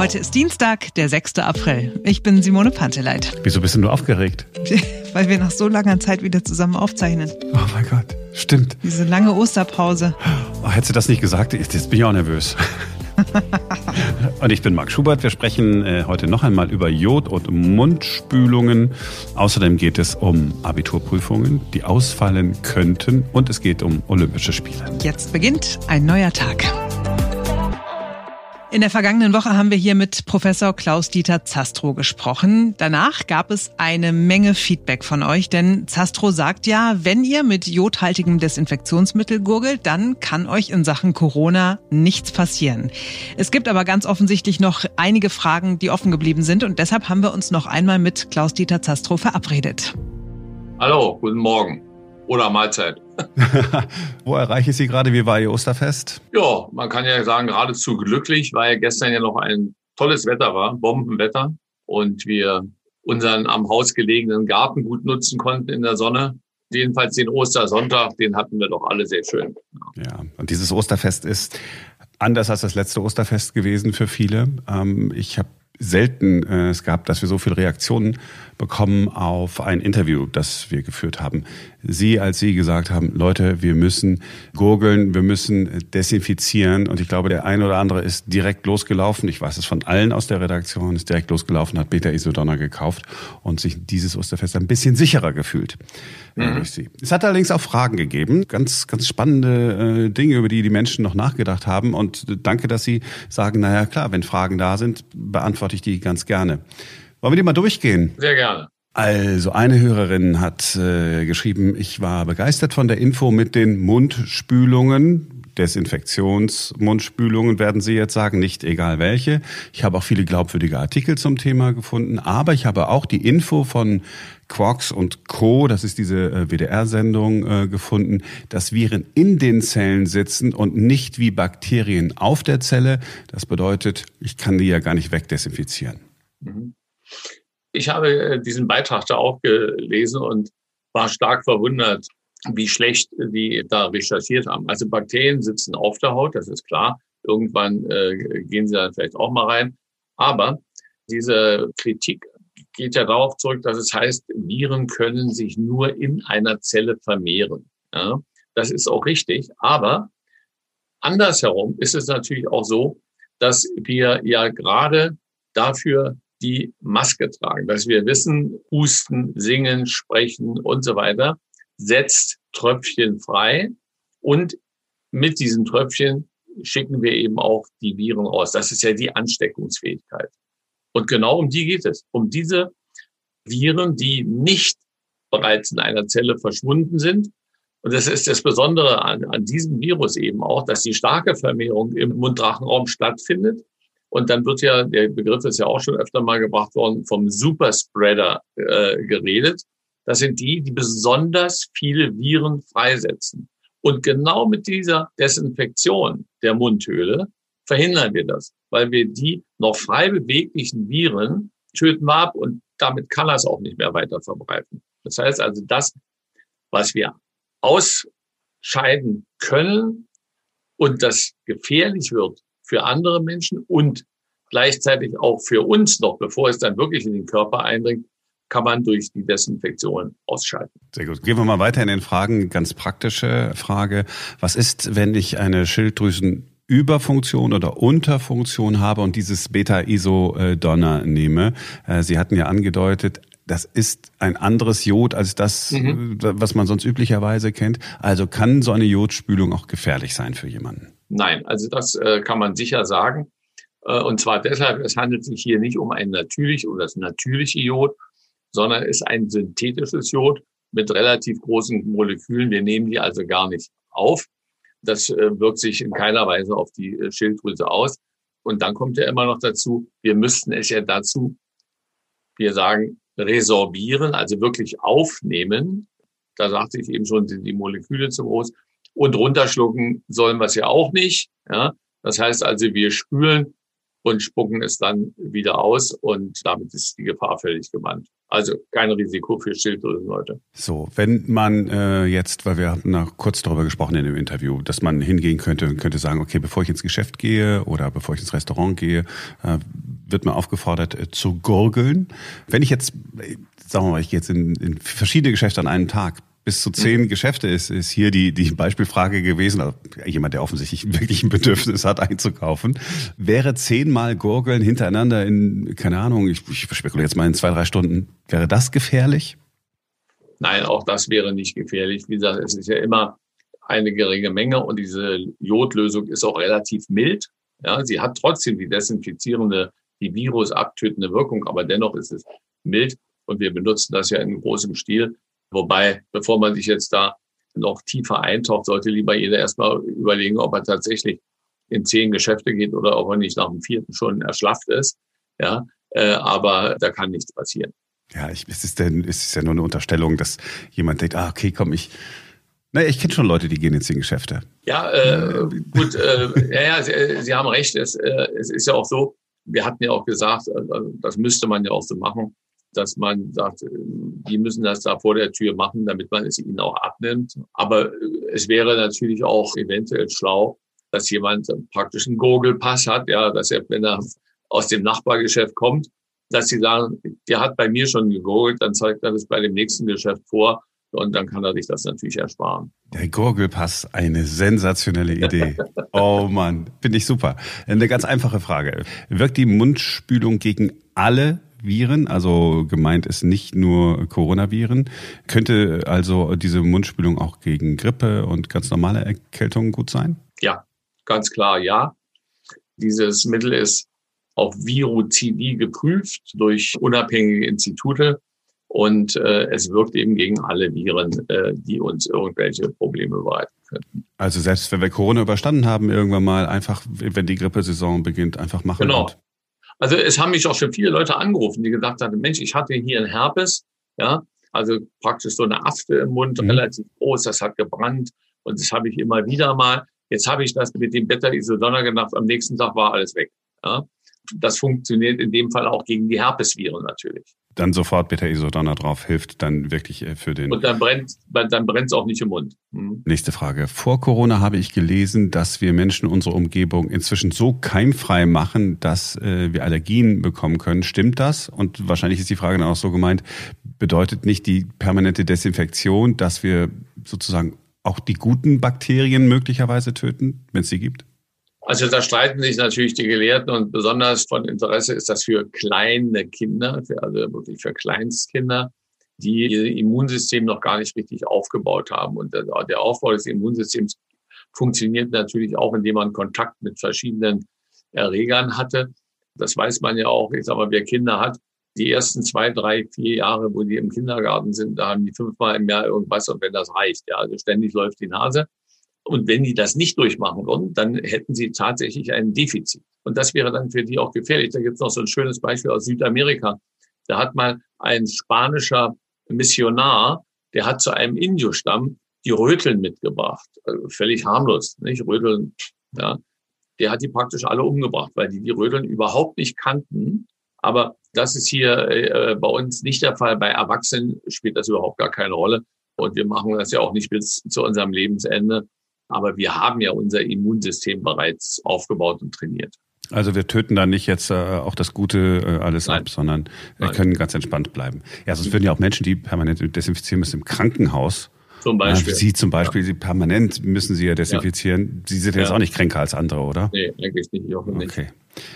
Heute ist Dienstag, der 6. April. Ich bin Simone Panteleit. Wieso bist du nur aufgeregt? Weil wir nach so langer Zeit wieder zusammen aufzeichnen. Oh mein Gott, stimmt. Diese lange Osterpause. Oh, hättest du das nicht gesagt? Jetzt bin ich auch nervös. und ich bin Marc Schubert. Wir sprechen äh, heute noch einmal über Jod- und Mundspülungen. Außerdem geht es um Abiturprüfungen, die ausfallen könnten. Und es geht um Olympische Spiele. Jetzt beginnt ein neuer Tag. In der vergangenen Woche haben wir hier mit Professor Klaus-Dieter Zastro gesprochen. Danach gab es eine Menge Feedback von euch, denn Zastro sagt ja, wenn ihr mit jodhaltigem Desinfektionsmittel gurgelt, dann kann euch in Sachen Corona nichts passieren. Es gibt aber ganz offensichtlich noch einige Fragen, die offen geblieben sind und deshalb haben wir uns noch einmal mit Klaus-Dieter Zastro verabredet. Hallo, guten Morgen oder Mahlzeit. Wo erreiche ich Sie gerade? Wie war Ihr Osterfest? Ja, man kann ja sagen, geradezu glücklich, weil gestern ja noch ein tolles Wetter war, Bombenwetter. Und wir unseren am Haus gelegenen Garten gut nutzen konnten in der Sonne. Jedenfalls den Ostersonntag, den hatten wir doch alle sehr schön. Ja, und dieses Osterfest ist anders als das letzte Osterfest gewesen für viele. Ähm, ich habe selten äh, es gab, dass wir so viele Reaktionen bekommen auf ein Interview, das wir geführt haben. Sie, als Sie gesagt haben, Leute, wir müssen gurgeln, wir müssen desinfizieren. Und ich glaube, der eine oder andere ist direkt losgelaufen. Ich weiß es von allen aus der Redaktion, ist direkt losgelaufen, hat Beta Isodonna gekauft und sich dieses Osterfest ein bisschen sicherer gefühlt mhm. durch Sie. Es hat allerdings auch Fragen gegeben, ganz, ganz spannende äh, Dinge, über die die Menschen noch nachgedacht haben. Und danke, dass Sie sagen, naja, klar, wenn Fragen da sind, beantworten beantworte ich die ganz gerne. Wollen wir die mal durchgehen? Sehr gerne. Also eine Hörerin hat äh, geschrieben, ich war begeistert von der Info mit den Mundspülungen. Desinfektionsmundspülungen werden Sie jetzt sagen, nicht egal welche. Ich habe auch viele glaubwürdige Artikel zum Thema gefunden, aber ich habe auch die Info von Quarks und Co., das ist diese äh, WDR-Sendung, äh, gefunden, dass Viren in den Zellen sitzen und nicht wie Bakterien auf der Zelle. Das bedeutet, ich kann die ja gar nicht wegdesinfizieren. Mhm. Ich habe äh, diesen Beitrag da auch gelesen und war stark verwundert, wie schlecht die da recherchiert haben. Also Bakterien sitzen auf der Haut, das ist klar. Irgendwann äh, gehen sie dann vielleicht auch mal rein. Aber diese Kritik geht ja darauf zurück, dass es heißt, Viren können sich nur in einer Zelle vermehren. Ja, das ist auch richtig. Aber andersherum ist es natürlich auch so, dass wir ja gerade dafür die Maske tragen, dass wir wissen, husten, singen, sprechen und so weiter setzt Tröpfchen frei und mit diesen Tröpfchen schicken wir eben auch die Viren aus. Das ist ja die Ansteckungsfähigkeit. Und genau um die geht es. Um diese Viren, die nicht bereits in einer Zelle verschwunden sind. Und das ist das Besondere an, an diesem Virus eben auch, dass die starke Vermehrung im Mundrachenraum stattfindet. Und dann wird ja, der Begriff ist ja auch schon öfter mal gebracht worden, vom Superspreader äh, geredet. Das sind die, die besonders viele Viren freisetzen. Und genau mit dieser Desinfektion der Mundhöhle verhindern wir das, weil wir die noch frei beweglichen Viren töten ab und damit kann das auch nicht mehr weiter verbreiten. Das heißt also, das, was wir ausscheiden können und das gefährlich wird für andere Menschen und gleichzeitig auch für uns noch, bevor es dann wirklich in den Körper eindringt, kann man durch die Desinfektion ausschalten. Sehr gut. Gehen wir mal weiter in den Fragen. Ganz praktische Frage. Was ist, wenn ich eine Schilddrüsen Überfunktion oder Unterfunktion habe und dieses Beta-Iso-Donner nehme. Äh, Sie hatten ja angedeutet, das ist ein anderes Jod als das, mhm. was man sonst üblicherweise kennt. Also kann so eine Jodspülung auch gefährlich sein für jemanden? Nein, also das äh, kann man sicher sagen. Äh, und zwar deshalb, es handelt sich hier nicht um ein natürlich oder das natürliche Jod, sondern ist ein synthetisches Jod mit relativ großen Molekülen. Wir nehmen die also gar nicht auf. Das äh, wirkt sich in keiner Weise auf die äh, Schilddrüse aus. Und dann kommt ja immer noch dazu, wir müssten es ja dazu, wir sagen, resorbieren, also wirklich aufnehmen. Da sagte ich eben schon, sind die Moleküle zu groß. Und runterschlucken sollen wir es ja auch nicht. Ja? Das heißt also, wir spülen und spucken es dann wieder aus und damit ist die Gefahr völlig gebannt. Also kein Risiko für Schilddrüsenleute. So, wenn man äh, jetzt, weil wir hatten noch kurz darüber gesprochen in dem Interview, dass man hingehen könnte und könnte sagen, okay, bevor ich ins Geschäft gehe oder bevor ich ins Restaurant gehe, äh, wird man aufgefordert äh, zu gurgeln. Wenn ich jetzt, äh, sagen wir mal, ich gehe jetzt in, in verschiedene Geschäfte an einem Tag, bis zu zehn mhm. Geschäfte ist, ist hier die, die Beispielfrage gewesen. Also jemand, der offensichtlich wirklich ein Bedürfnis hat, einzukaufen. Wäre zehnmal Gurgeln hintereinander in, keine Ahnung, ich, ich spekuliere jetzt mal in zwei, drei Stunden, wäre das gefährlich? Nein, auch das wäre nicht gefährlich. Wie gesagt, es ist ja immer eine geringe Menge und diese Jodlösung ist auch relativ mild. Ja, sie hat trotzdem die desinfizierende, die virusabtötende Wirkung, aber dennoch ist es mild und wir benutzen das ja in großem Stil. Wobei, bevor man sich jetzt da noch tiefer eintaucht, sollte lieber jeder erstmal überlegen, ob er tatsächlich in zehn Geschäfte geht oder ob er nicht nach dem vierten schon erschlafft ist. Ja, äh, aber da kann nichts passieren. Ja, ich, es ist denn, es ist ja nur eine Unterstellung, dass jemand denkt, ah, okay, komm, ich, naja, ich kenne schon Leute, die gehen in zehn Geschäfte. Ja, äh, gut, äh, ja, ja, Sie, Sie haben recht. Es, äh, es ist ja auch so, wir hatten ja auch gesagt, äh, das müsste man ja auch so machen, dass man sagt, die müssen das da vor der Tür machen, damit man es ihnen auch abnimmt. Aber es wäre natürlich auch eventuell schlau, dass jemand praktisch einen Gurgelpass hat, ja, dass er, wenn er aus dem Nachbargeschäft kommt, dass sie sagen, der hat bei mir schon gegurgelt, dann zeigt er das bei dem nächsten Geschäft vor und dann kann er sich das natürlich ersparen. Der Gurgelpass, eine sensationelle Idee. oh Mann, finde ich super. Eine ganz einfache Frage. Wirkt die Mundspülung gegen alle Viren, also gemeint ist nicht nur Coronaviren. Könnte also diese Mundspülung auch gegen Grippe und ganz normale Erkältungen gut sein? Ja, ganz klar ja. Dieses Mittel ist auf Virozidie geprüft durch unabhängige Institute und äh, es wirkt eben gegen alle Viren, äh, die uns irgendwelche Probleme bereiten könnten. Also selbst wenn wir Corona überstanden haben, irgendwann mal einfach, wenn die Grippesaison beginnt, einfach machen. Genau. Also es haben mich auch schon viele Leute angerufen, die gesagt haben, Mensch, ich hatte hier einen Herpes, ja, also praktisch so eine Afte im Mund, mhm. relativ groß, das hat gebrannt und das habe ich immer wieder mal. Jetzt habe ich das mit dem Beta-Isodonna gemacht, am nächsten Tag war alles weg. Ja das funktioniert in dem Fall auch gegen die Herpesviren natürlich. Dann sofort Beta-Isodonna drauf hilft dann wirklich äh, für den. Und dann brennt dann brennt's auch nicht im Mund. Mhm. Nächste Frage. Vor Corona habe ich gelesen, dass wir Menschen unsere Umgebung inzwischen so keimfrei machen, dass äh, wir Allergien bekommen können. Stimmt das? Und wahrscheinlich ist die Frage dann auch so gemeint, bedeutet nicht die permanente Desinfektion, dass wir sozusagen auch die guten Bakterien möglicherweise töten, wenn es sie gibt? Also da streiten sich natürlich die Gelehrten und besonders von Interesse ist das für kleine Kinder, für, also wirklich für Kleinstkinder, die ihr Immunsystem noch gar nicht richtig aufgebaut haben. Und der, Aufbau des Immunsystems funktioniert natürlich auch, indem man Kontakt mit verschiedenen Erregern hatte. Das weiß man ja auch, ich sag mal, wer Kinder hat, die ersten zwei, drei, vier Jahre, wo die im Kindergarten sind, da haben die fünfmal im Jahr irgendwas und wenn das reicht, ja, also ständig läuft die Nase. Und wenn die das nicht durchmachen würden, dann hätten sie tatsächlich ein Defizit. Und das wäre dann für die auch gefährlich. Da gibt es noch so ein schönes Beispiel aus Südamerika. Da hat mal ein spanischer Missionar, der hat zu einem Indiostamm die Röteln mitgebracht. Also völlig harmlos, nicht? Röteln, ja. Der hat die praktisch alle umgebracht, weil die die Röteln überhaupt nicht kannten. Aber das ist hier äh, bei uns nicht der Fall. Bei Erwachsenen spielt das überhaupt gar keine Rolle. Und wir machen das ja auch nicht bis zu unserem Lebensende. Aber wir haben ja unser Immunsystem bereits aufgebaut und trainiert. Also wir töten da nicht jetzt äh, auch das Gute äh, alles Nein. ab, sondern äh, können ganz entspannt bleiben. Ja, sonst würden ja auch Menschen, die permanent desinfizieren müssen im Krankenhaus. Zum Beispiel. Sie zum Beispiel, ja. Sie permanent müssen Sie ja desinfizieren. Ja. Sie sind ja. jetzt auch nicht kränker als andere, oder? Nee, eigentlich nicht. Ich hoffe nicht. Okay.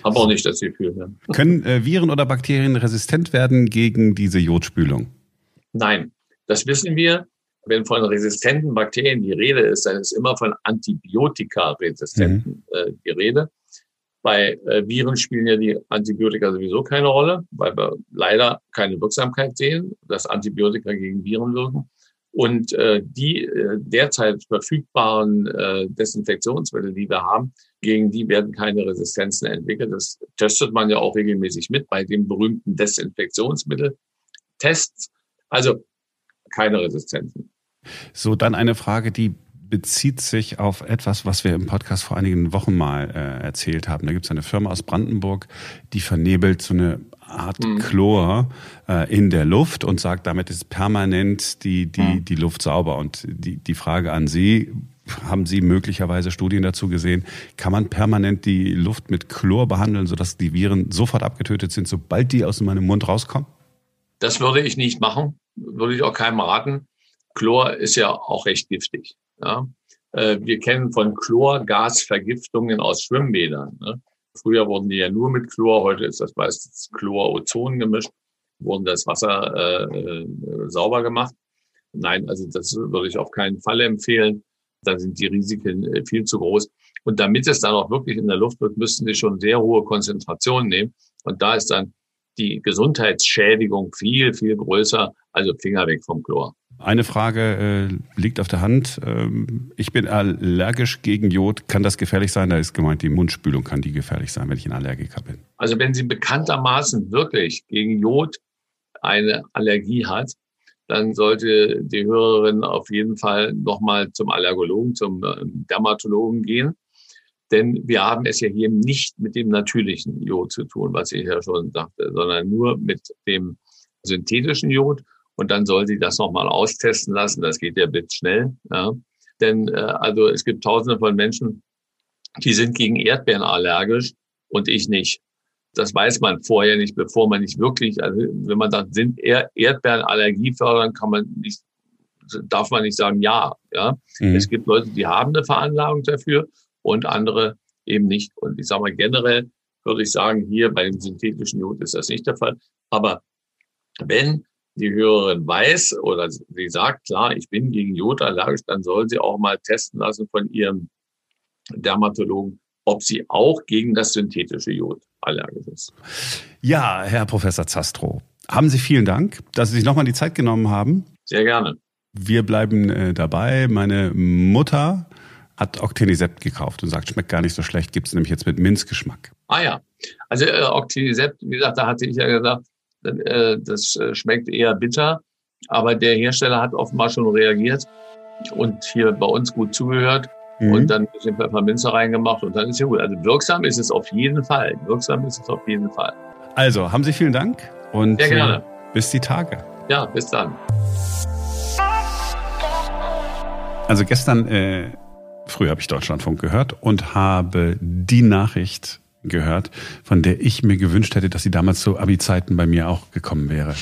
Habe auch nicht das Gefühl. Ja. Können äh, Viren oder Bakterien resistent werden gegen diese Jodspülung? Nein, das wissen wir. Wenn von resistenten Bakterien die Rede ist, dann ist immer von Antibiotika-resistenten mhm. äh, die Rede. Bei äh, Viren spielen ja die Antibiotika sowieso keine Rolle, weil wir leider keine Wirksamkeit sehen, dass Antibiotika gegen Viren wirken. Und äh, die äh, derzeit verfügbaren äh, Desinfektionsmittel, die wir haben, gegen die werden keine Resistenzen entwickelt. Das testet man ja auch regelmäßig mit bei den berühmten Desinfektionsmittel-Tests. Also keine Resistenzen. So, dann eine Frage, die bezieht sich auf etwas, was wir im Podcast vor einigen Wochen mal äh, erzählt haben. Da gibt es eine Firma aus Brandenburg, die vernebelt so eine Art mhm. Chlor äh, in der Luft und sagt, damit ist permanent die, die, mhm. die Luft sauber. Und die, die Frage an Sie, haben Sie möglicherweise Studien dazu gesehen, kann man permanent die Luft mit Chlor behandeln, sodass die Viren sofort abgetötet sind, sobald die aus meinem Mund rauskommen? Das würde ich nicht machen, würde ich auch keinem raten. Chlor ist ja auch recht giftig. Ja? Äh, wir kennen von Chlorgasvergiftungen aus Schwimmbädern. Ne? Früher wurden die ja nur mit Chlor, heute ist das meistens Chlor-Ozon gemischt, wurden das Wasser äh, äh, sauber gemacht. Nein, also das würde ich auf keinen Fall empfehlen. Da sind die Risiken äh, viel zu groß. Und damit es dann auch wirklich in der Luft wird, müssten sie schon sehr hohe Konzentrationen nehmen. Und da ist dann die Gesundheitsschädigung viel, viel größer. Also Finger weg vom Chlor. Eine Frage äh, liegt auf der Hand. Ähm, ich bin allergisch gegen Jod. Kann das gefährlich sein? Da ist gemeint, die Mundspülung kann die gefährlich sein, wenn ich ein Allergiker bin. Also wenn sie bekanntermaßen wirklich gegen Jod eine Allergie hat, dann sollte die Hörerin auf jeden Fall nochmal zum Allergologen, zum äh, Dermatologen gehen. Denn wir haben es ja hier nicht mit dem natürlichen Jod zu tun, was ich ja schon sagte, sondern nur mit dem synthetischen Jod. Und dann soll sie das nochmal austesten lassen. Das geht ja blitzschnell. Ja. Denn äh, also es gibt tausende von Menschen, die sind gegen Erdbeeren allergisch und ich nicht. Das weiß man vorher nicht, bevor man nicht wirklich, also wenn man sagt, sind Erdbeeren Allergie fördern, kann man nicht, darf man nicht sagen ja. ja. Mhm. Es gibt Leute, die haben eine Veranlagung dafür und andere eben nicht. Und ich sage mal generell würde ich sagen, hier bei dem synthetischen Jod ist das nicht der Fall. Aber wenn die Hörerin weiß oder sie sagt, klar, ich bin gegen Jod allergisch, dann soll sie auch mal testen lassen von ihrem Dermatologen, ob sie auch gegen das synthetische Jod allergisch ist. Ja, Herr Professor Zastro, haben Sie vielen Dank, dass Sie sich nochmal die Zeit genommen haben. Sehr gerne. Wir bleiben äh, dabei. Meine Mutter hat Octenisept gekauft und sagt, schmeckt gar nicht so schlecht, gibt es nämlich jetzt mit Minzgeschmack. Ah ja, also äh, Octenisept, wie gesagt, da hatte ich ja gesagt, äh, das äh, schmeckt eher bitter, aber der Hersteller hat offenbar schon reagiert und hier bei uns gut zugehört mhm. und dann ein bisschen Pfefferminze reingemacht und dann ist ja gut. Also wirksam ist es auf jeden Fall. Wirksam ist es auf jeden Fall. Also, haben Sie vielen Dank und Sehr gerne. Äh, bis die Tage. Ja, bis dann. Also gestern äh, früh habe ich Deutschlandfunk gehört und habe die Nachricht gehört, von der ich mir gewünscht hätte, dass sie damals zu Abi-Zeiten bei mir auch gekommen wäre.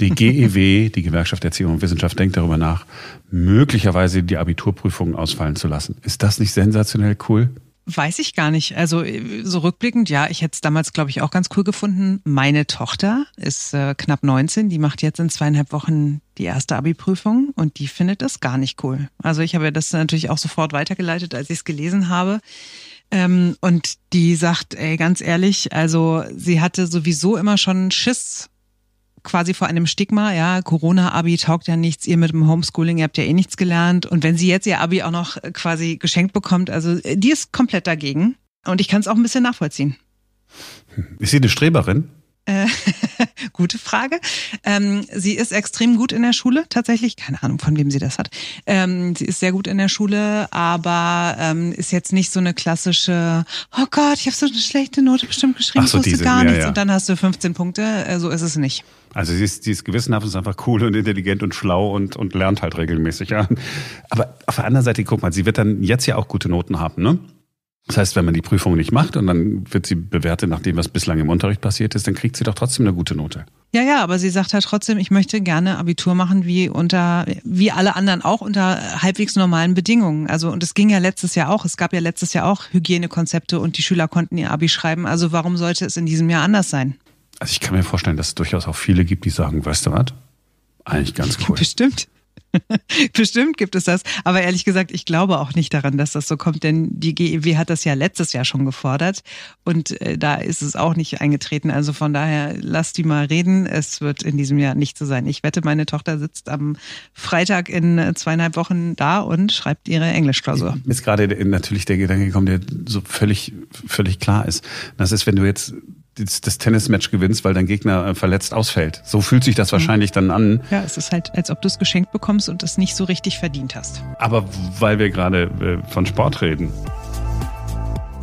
Die GEW, die Gewerkschaft Erziehung und Wissenschaft, denkt darüber nach, möglicherweise die Abiturprüfungen ausfallen zu lassen. Ist das nicht sensationell cool? Weiß ich gar nicht. Also so rückblickend, ja, ich hätte es damals, glaube ich, auch ganz cool gefunden. Meine Tochter ist äh, knapp 19, die macht jetzt in zweieinhalb Wochen die erste Abi-Prüfung und die findet das gar nicht cool. Also ich habe das natürlich auch sofort weitergeleitet, als ich es gelesen habe. Ähm, und die sagt, ey, ganz ehrlich, also sie hatte sowieso immer schon Schiss quasi vor einem Stigma, ja, Corona-Abi taugt ja nichts, ihr mit dem Homeschooling, ihr habt ja eh nichts gelernt. Und wenn sie jetzt ihr Abi auch noch quasi geschenkt bekommt, also die ist komplett dagegen. Und ich kann es auch ein bisschen nachvollziehen. Ist sie eine Streberin? Gute Frage. Ähm, sie ist extrem gut in der Schule, tatsächlich. Keine Ahnung, von wem sie das hat. Ähm, sie ist sehr gut in der Schule, aber ähm, ist jetzt nicht so eine klassische, oh Gott, ich habe so eine schlechte Note bestimmt geschrieben, so, ich wusste diese, gar ja, nichts. Ja. Und dann hast du 15 Punkte. Äh, so ist es nicht. Also sie ist, sie ist gewissenhaft, ist einfach cool und intelligent und schlau und, und lernt halt regelmäßig. Ja. Aber auf der anderen Seite, guck mal, sie wird dann jetzt ja auch gute Noten haben, ne? Das heißt, wenn man die Prüfung nicht macht und dann wird sie bewertet nach dem, was bislang im Unterricht passiert ist, dann kriegt sie doch trotzdem eine gute Note. Ja, ja, aber sie sagt halt trotzdem, ich möchte gerne Abitur machen wie unter, wie alle anderen auch unter halbwegs normalen Bedingungen. Also, und es ging ja letztes Jahr auch. Es gab ja letztes Jahr auch Hygienekonzepte und die Schüler konnten ihr Abi schreiben. Also, warum sollte es in diesem Jahr anders sein? Also, ich kann mir vorstellen, dass es durchaus auch viele gibt, die sagen, weißt du was? Eigentlich ganz cool. Bestimmt. Bestimmt gibt es das. Aber ehrlich gesagt, ich glaube auch nicht daran, dass das so kommt, denn die GEW hat das ja letztes Jahr schon gefordert und äh, da ist es auch nicht eingetreten. Also von daher, lass die mal reden. Es wird in diesem Jahr nicht so sein. Ich wette, meine Tochter sitzt am Freitag in äh, zweieinhalb Wochen da und schreibt ihre Englischklausur. Ist gerade natürlich der Gedanke gekommen, der so völlig, völlig klar ist. Das ist, wenn du jetzt das, das Tennismatch gewinnst, weil dein Gegner äh, verletzt ausfällt. So fühlt sich das mhm. wahrscheinlich dann an. Ja, es ist halt, als ob du es geschenkt bekommst und es nicht so richtig verdient hast. Aber weil wir gerade äh, von Sport reden.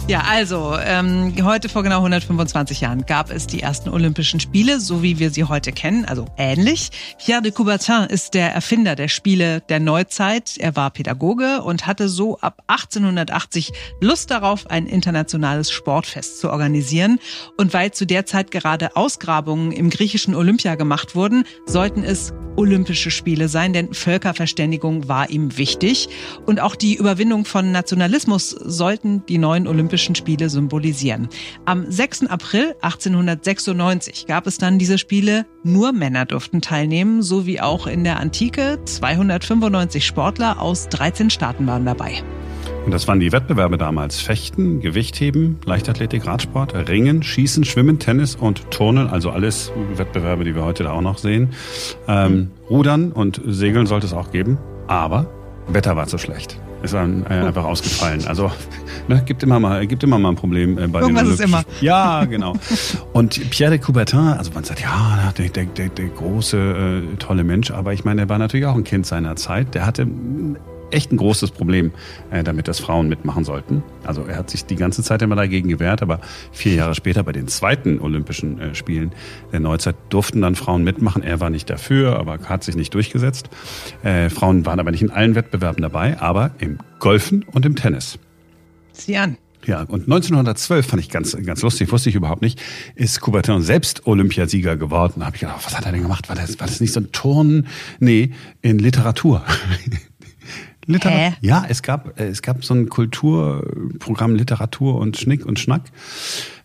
Ja, also ähm, heute vor genau 125 Jahren gab es die ersten Olympischen Spiele, so wie wir sie heute kennen, also ähnlich. Pierre de Coubertin ist der Erfinder der Spiele der Neuzeit. Er war Pädagoge und hatte so ab 1880 Lust darauf, ein internationales Sportfest zu organisieren. Und weil zu der Zeit gerade Ausgrabungen im griechischen Olympia gemacht wurden, sollten es Olympische Spiele sein, denn Völkerverständigung war ihm wichtig. Und auch die Überwindung von Nationalismus sollten die neuen Olympischen Spiele symbolisieren. Am 6. April 1896 gab es dann diese Spiele. Nur Männer durften teilnehmen, so wie auch in der Antike. 295 Sportler aus 13 Staaten waren dabei. Und das waren die Wettbewerbe damals. Fechten, Gewichtheben, Leichtathletik, Radsport, Ringen, Schießen, Schwimmen, Tennis und Turnen. Also alles Wettbewerbe, die wir heute da auch noch sehen. Ähm, Rudern und Segeln sollte es auch geben. Aber Wetter war zu schlecht. Ist dann äh, einfach ausgefallen. Also ne, gibt immer mal, gibt immer mal ein Problem äh, bei Irgendwas den ist immer. Ja, genau. Und Pierre de Coubertin, also man sagt, ja, der, der, der, der große, äh, tolle Mensch, aber ich meine, er war natürlich auch ein Kind seiner Zeit. Der hatte echt ein großes Problem äh, damit, dass Frauen mitmachen sollten. Also er hat sich die ganze Zeit immer dagegen gewehrt, aber vier Jahre später bei den zweiten Olympischen äh, Spielen der Neuzeit durften dann Frauen mitmachen. Er war nicht dafür, aber hat sich nicht durchgesetzt. Äh, Frauen waren aber nicht in allen Wettbewerben dabei, aber im Golfen und im Tennis. Sieh an. Ja, und 1912 fand ich ganz, ganz lustig, wusste ich überhaupt nicht, ist Coubertin selbst Olympiasieger geworden. Da habe ich gedacht, was hat er denn gemacht? War das, war das nicht so ein Turnen? Nee, in Literatur. Literatur. Ja, es gab, äh, es gab so ein Kulturprogramm Literatur und Schnick und Schnack.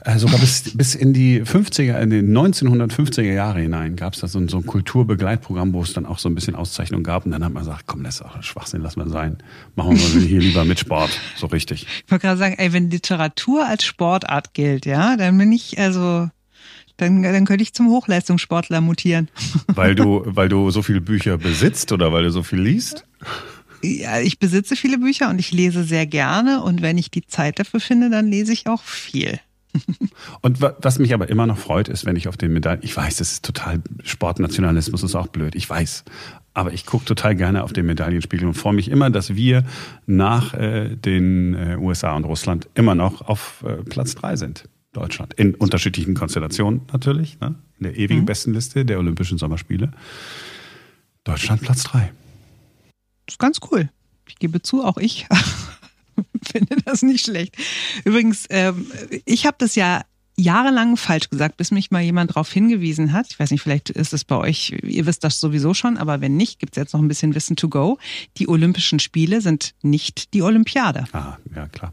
Äh, sogar bis, bis in die 50er, in die 1950er Jahre hinein gab es da so ein, so ein Kulturbegleitprogramm, wo es dann auch so ein bisschen Auszeichnung gab. Und dann hat man gesagt, komm, das ist auch Schwachsinn, lass mal sein. Machen wir hier lieber mit Sport. So richtig. Ich wollte gerade sagen, ey, wenn Literatur als Sportart gilt, ja, dann bin ich also dann, dann könnte ich zum Hochleistungssportler mutieren. Weil du, weil du so viele Bücher besitzt oder weil du so viel liest? Ja, ich besitze viele Bücher und ich lese sehr gerne und wenn ich die Zeit dafür finde, dann lese ich auch viel. Und wa- was mich aber immer noch freut, ist, wenn ich auf den Medaillen, ich weiß, das ist total, Sportnationalismus ist auch blöd, ich weiß. Aber ich gucke total gerne auf den Medaillenspiegel und freue mich immer, dass wir nach äh, den äh, USA und Russland immer noch auf äh, Platz drei sind. Deutschland. In unterschiedlichen Konstellationen natürlich. Ne? In der ewigen Bestenliste der Olympischen Sommerspiele. Deutschland Platz drei. Ist ganz cool. Ich gebe zu, auch ich finde das nicht schlecht. Übrigens, ähm, ich habe das ja jahrelang falsch gesagt, bis mich mal jemand darauf hingewiesen hat. Ich weiß nicht, vielleicht ist es bei euch, ihr wisst das sowieso schon, aber wenn nicht, gibt es jetzt noch ein bisschen Wissen to go. Die Olympischen Spiele sind nicht die Olympiade. Ah, ja klar.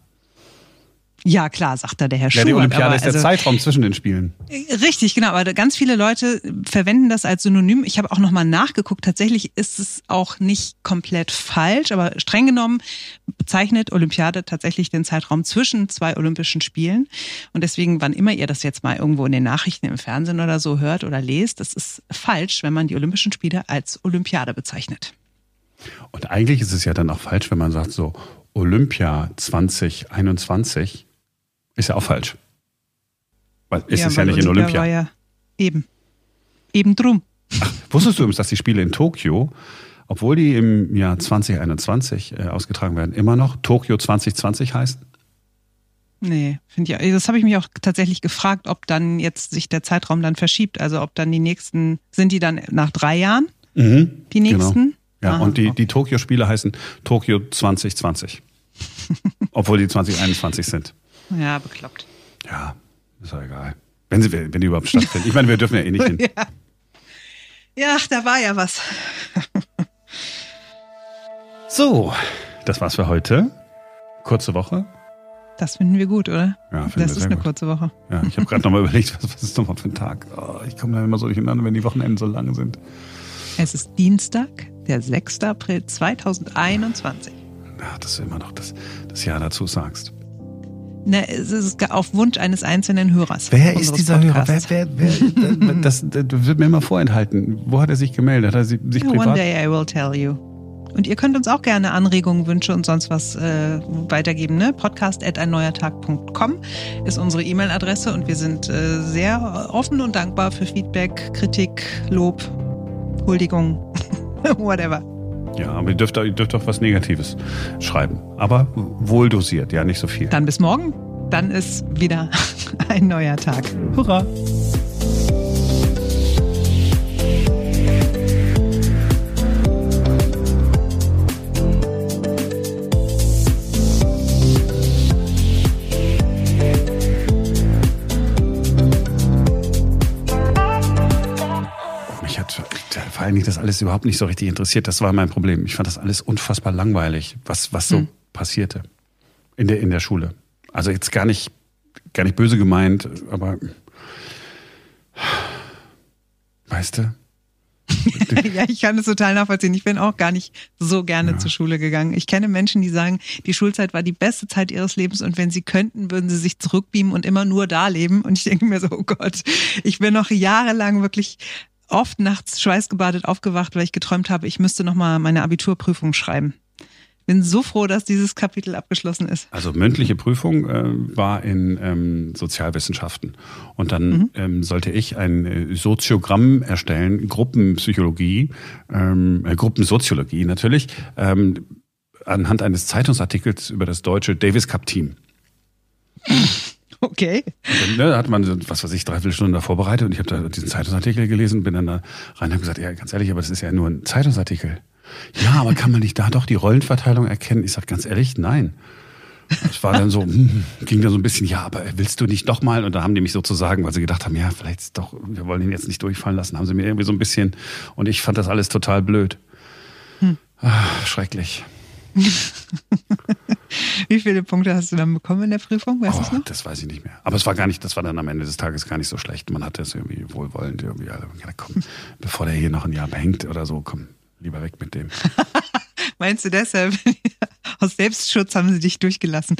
Ja, klar, sagt da der Herr Ja, Schubert. die Olympiade aber ist der also- Zeitraum zwischen den Spielen. Richtig, genau. Aber ganz viele Leute verwenden das als Synonym. Ich habe auch nochmal nachgeguckt. Tatsächlich ist es auch nicht komplett falsch, aber streng genommen bezeichnet Olympiade tatsächlich den Zeitraum zwischen zwei Olympischen Spielen. Und deswegen, wann immer ihr das jetzt mal irgendwo in den Nachrichten im Fernsehen oder so hört oder lest, das ist falsch, wenn man die Olympischen Spiele als Olympiade bezeichnet. Und eigentlich ist es ja dann auch falsch, wenn man sagt so Olympia 2021 ist ja auch falsch. Weil ist es ja weil nicht in Olympia. war ja eben. Eben drum. Wusstest du übrigens, dass die Spiele in Tokio, obwohl die im Jahr 2021 äh, ausgetragen werden, immer noch Tokio 2020 heißen? Nee, finde ich, das habe ich mich auch tatsächlich gefragt, ob dann jetzt sich der Zeitraum dann verschiebt. Also ob dann die nächsten, sind die dann nach drei Jahren, Mhm. die nächsten? Ja, Aha. und die, die Tokio-Spiele heißen Tokio 2020. obwohl die 2021 sind. Ja, bekloppt. Ja, ist ja egal. Wenn sie, wenn die überhaupt stattfinden. Ich meine, wir dürfen ja eh nicht hin. Ja. ja, da war ja was. So, das war's für heute. Kurze Woche. Das finden wir gut, oder? Ja, finden das wir ist eine gut. kurze Woche. Ja, ich habe gerade nochmal überlegt, was, was ist nochmal für ein Tag? Oh, ich komme da immer so durcheinander, wenn die Wochenenden so lang sind. Es ist Dienstag, der 6. April 2021. Ja, dass du immer noch das, das Jahr dazu sagst. Ne, es ist auf Wunsch eines einzelnen Hörers. Wer ist dieser Hörer? Podcasts. Wer, wer, wer, das, das wird mir immer vorenthalten. Wo hat er sich gemeldet? Hat er sich sich One privat? day I will tell you. Und ihr könnt uns auch gerne Anregungen, Wünsche und sonst was äh, weitergeben. Ne? Podcast at einneuertag.com ist unsere E-Mail-Adresse und wir sind äh, sehr offen und dankbar für Feedback, Kritik, Lob, Huldigung, whatever. Ja, aber ihr dürft, ihr dürft auch was Negatives schreiben. Aber wohl dosiert, ja, nicht so viel. Dann bis morgen. dann ist wieder ein neuer Tag. Hurra! Dingen das alles überhaupt nicht so richtig interessiert. Das war mein Problem. Ich fand das alles unfassbar langweilig, was, was so hm. passierte in der, in der Schule. Also jetzt gar nicht, gar nicht böse gemeint, aber weißt du? ja, ich kann das total nachvollziehen. Ich bin auch gar nicht so gerne ja. zur Schule gegangen. Ich kenne Menschen, die sagen, die Schulzeit war die beste Zeit ihres Lebens und wenn sie könnten, würden sie sich zurückbeamen und immer nur da leben. Und ich denke mir so, oh Gott, ich bin noch jahrelang wirklich oft nachts schweißgebadet aufgewacht, weil ich geträumt habe, ich müsste nochmal meine Abiturprüfung schreiben. Bin so froh, dass dieses Kapitel abgeschlossen ist. Also mündliche Prüfung äh, war in ähm, Sozialwissenschaften. Und dann mhm. ähm, sollte ich ein äh, Soziogramm erstellen, Gruppenpsychologie, ähm, äh, Gruppensoziologie natürlich, ähm, anhand eines Zeitungsartikels über das deutsche Davis Cup Team. Okay. Und dann ne, hat man, was weiß ich, dreiviertel Stunden da vorbereitet und ich habe da diesen Zeitungsartikel gelesen, bin dann da rein und habe gesagt, ja, ganz ehrlich, aber das ist ja nur ein Zeitungsartikel. Ja, aber kann man nicht da doch die Rollenverteilung erkennen? Ich sage ganz ehrlich, nein. Es war dann so, hm, ging da so ein bisschen, ja, aber willst du nicht doch mal? Und da haben die mich sozusagen, weil sie gedacht haben, ja, vielleicht doch, wir wollen ihn jetzt nicht durchfallen lassen, haben sie mir irgendwie so ein bisschen, und ich fand das alles total blöd. Hm. Ach, schrecklich. Wie viele Punkte hast du dann bekommen in der Prüfung? Weißt oh, noch? Das weiß ich nicht mehr. Aber es war gar nicht, das war dann am Ende des Tages gar nicht so schlecht. Man hatte es irgendwie wohlwollend irgendwie. Also, komm, bevor der hier noch ein Jahr behängt oder so, komm, lieber weg mit dem. Meinst du deshalb? Aus Selbstschutz haben sie dich durchgelassen.